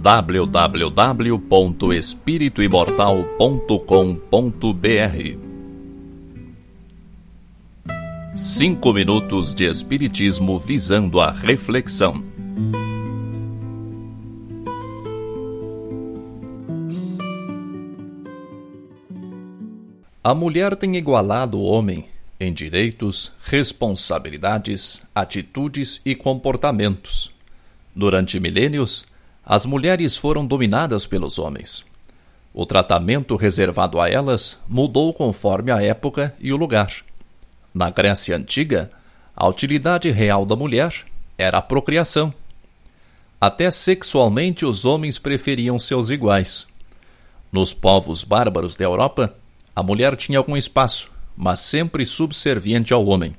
www.espirituimortal.com.br Cinco minutos de Espiritismo visando a reflexão. A mulher tem igualado o homem em direitos, responsabilidades, atitudes e comportamentos. Durante milênios, as mulheres foram dominadas pelos homens. O tratamento reservado a elas mudou conforme a época e o lugar. Na Grécia Antiga, a utilidade real da mulher era a procriação. Até sexualmente os homens preferiam seus iguais. Nos povos bárbaros da Europa, a mulher tinha algum espaço, mas sempre subserviente ao homem.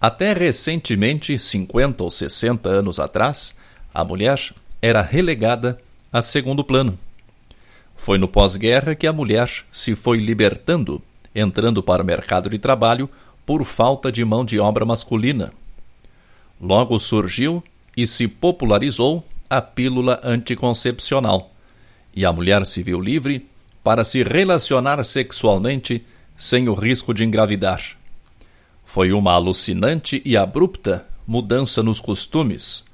Até recentemente, 50 ou 60 anos atrás, a mulher era relegada a segundo plano. Foi no pós-guerra que a mulher se foi libertando, entrando para o mercado de trabalho por falta de mão de obra masculina. Logo surgiu e se popularizou a pílula anticoncepcional, e a mulher se viu livre para se relacionar sexualmente sem o risco de engravidar. Foi uma alucinante e abrupta mudança nos costumes,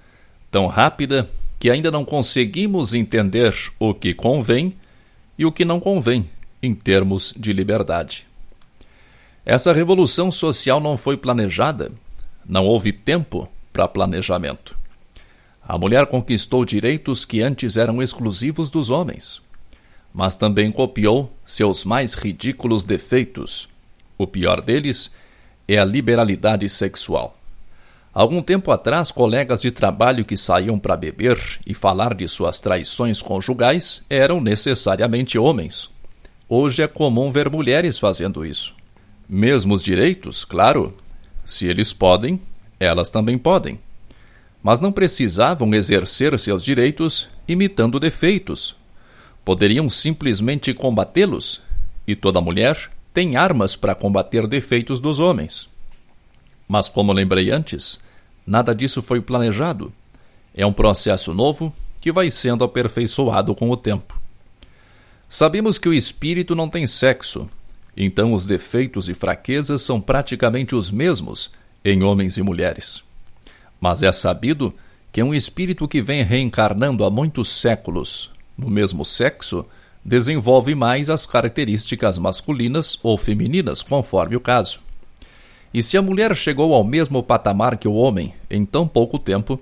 tão rápida que ainda não conseguimos entender o que convém e o que não convém em termos de liberdade. Essa revolução social não foi planejada, não houve tempo para planejamento. A mulher conquistou direitos que antes eram exclusivos dos homens mas também copiou seus mais ridículos defeitos. O pior deles é a liberalidade sexual. Algum tempo atrás, colegas de trabalho que saíam para beber e falar de suas traições conjugais eram necessariamente homens. Hoje é comum ver mulheres fazendo isso. Mesmos direitos, claro. Se eles podem, elas também podem. Mas não precisavam exercer seus direitos imitando defeitos, poderiam simplesmente combatê-los, e toda mulher tem armas para combater defeitos dos homens. Mas, como lembrei antes, nada disso foi planejado. É um processo novo que vai sendo aperfeiçoado com o tempo. Sabemos que o espírito não tem sexo, então os defeitos e fraquezas são praticamente os mesmos em homens e mulheres. Mas é sabido que um espírito que vem reencarnando há muitos séculos no mesmo sexo desenvolve mais as características masculinas ou femininas, conforme o caso. E se a mulher chegou ao mesmo patamar que o homem em tão pouco tempo,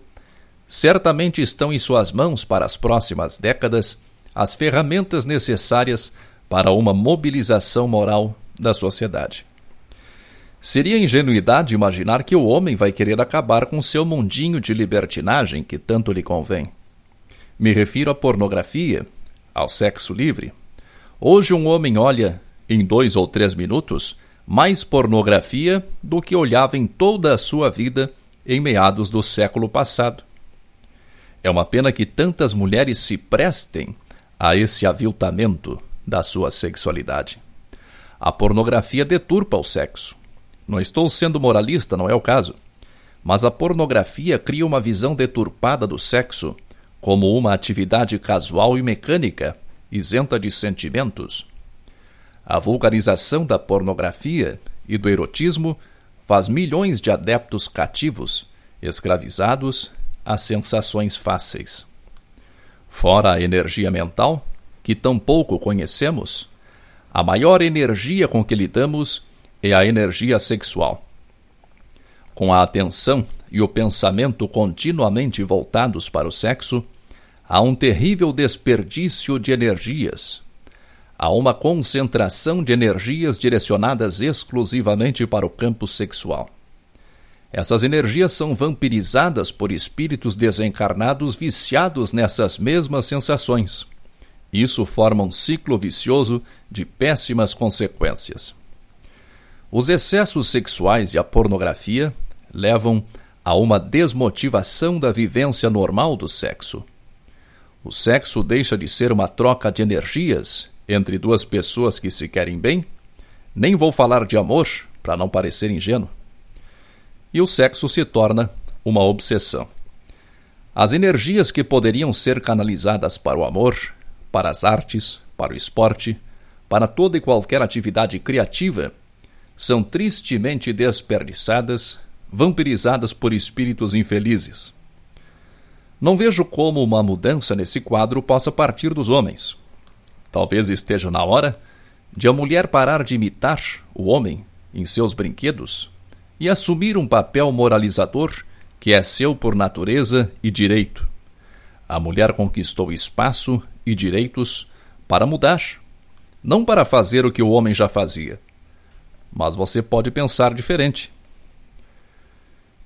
certamente estão em suas mãos para as próximas décadas as ferramentas necessárias para uma mobilização moral da sociedade. Seria ingenuidade imaginar que o homem vai querer acabar com seu mundinho de libertinagem que tanto lhe convém. Me refiro à pornografia, ao sexo livre. Hoje um homem olha, em dois ou três minutos, mais pornografia do que olhava em toda a sua vida em meados do século passado. É uma pena que tantas mulheres se prestem a esse aviltamento da sua sexualidade. A pornografia deturpa o sexo. Não estou sendo moralista, não é o caso. Mas a pornografia cria uma visão deturpada do sexo como uma atividade casual e mecânica, isenta de sentimentos. A vulgarização da pornografia e do erotismo faz milhões de adeptos cativos, escravizados a sensações fáceis. Fora a energia mental, que tão pouco conhecemos, a maior energia com que lidamos é a energia sexual. Com a atenção e o pensamento continuamente voltados para o sexo, há um terrível desperdício de energias. Há uma concentração de energias direcionadas exclusivamente para o campo sexual. Essas energias são vampirizadas por espíritos desencarnados viciados nessas mesmas sensações. Isso forma um ciclo vicioso de péssimas consequências. Os excessos sexuais e a pornografia levam a uma desmotivação da vivência normal do sexo. O sexo deixa de ser uma troca de energias entre duas pessoas que se querem bem. Nem vou falar de amor, para não parecer ingênuo. E o sexo se torna uma obsessão. As energias que poderiam ser canalizadas para o amor, para as artes, para o esporte, para toda e qualquer atividade criativa, são tristemente desperdiçadas, vampirizadas por espíritos infelizes. Não vejo como uma mudança nesse quadro possa partir dos homens. Talvez esteja na hora de a mulher parar de imitar o homem em seus brinquedos e assumir um papel moralizador que é seu por natureza e direito. A mulher conquistou espaço e direitos para mudar, não para fazer o que o homem já fazia. Mas você pode pensar diferente.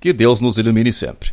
Que Deus nos ilumine sempre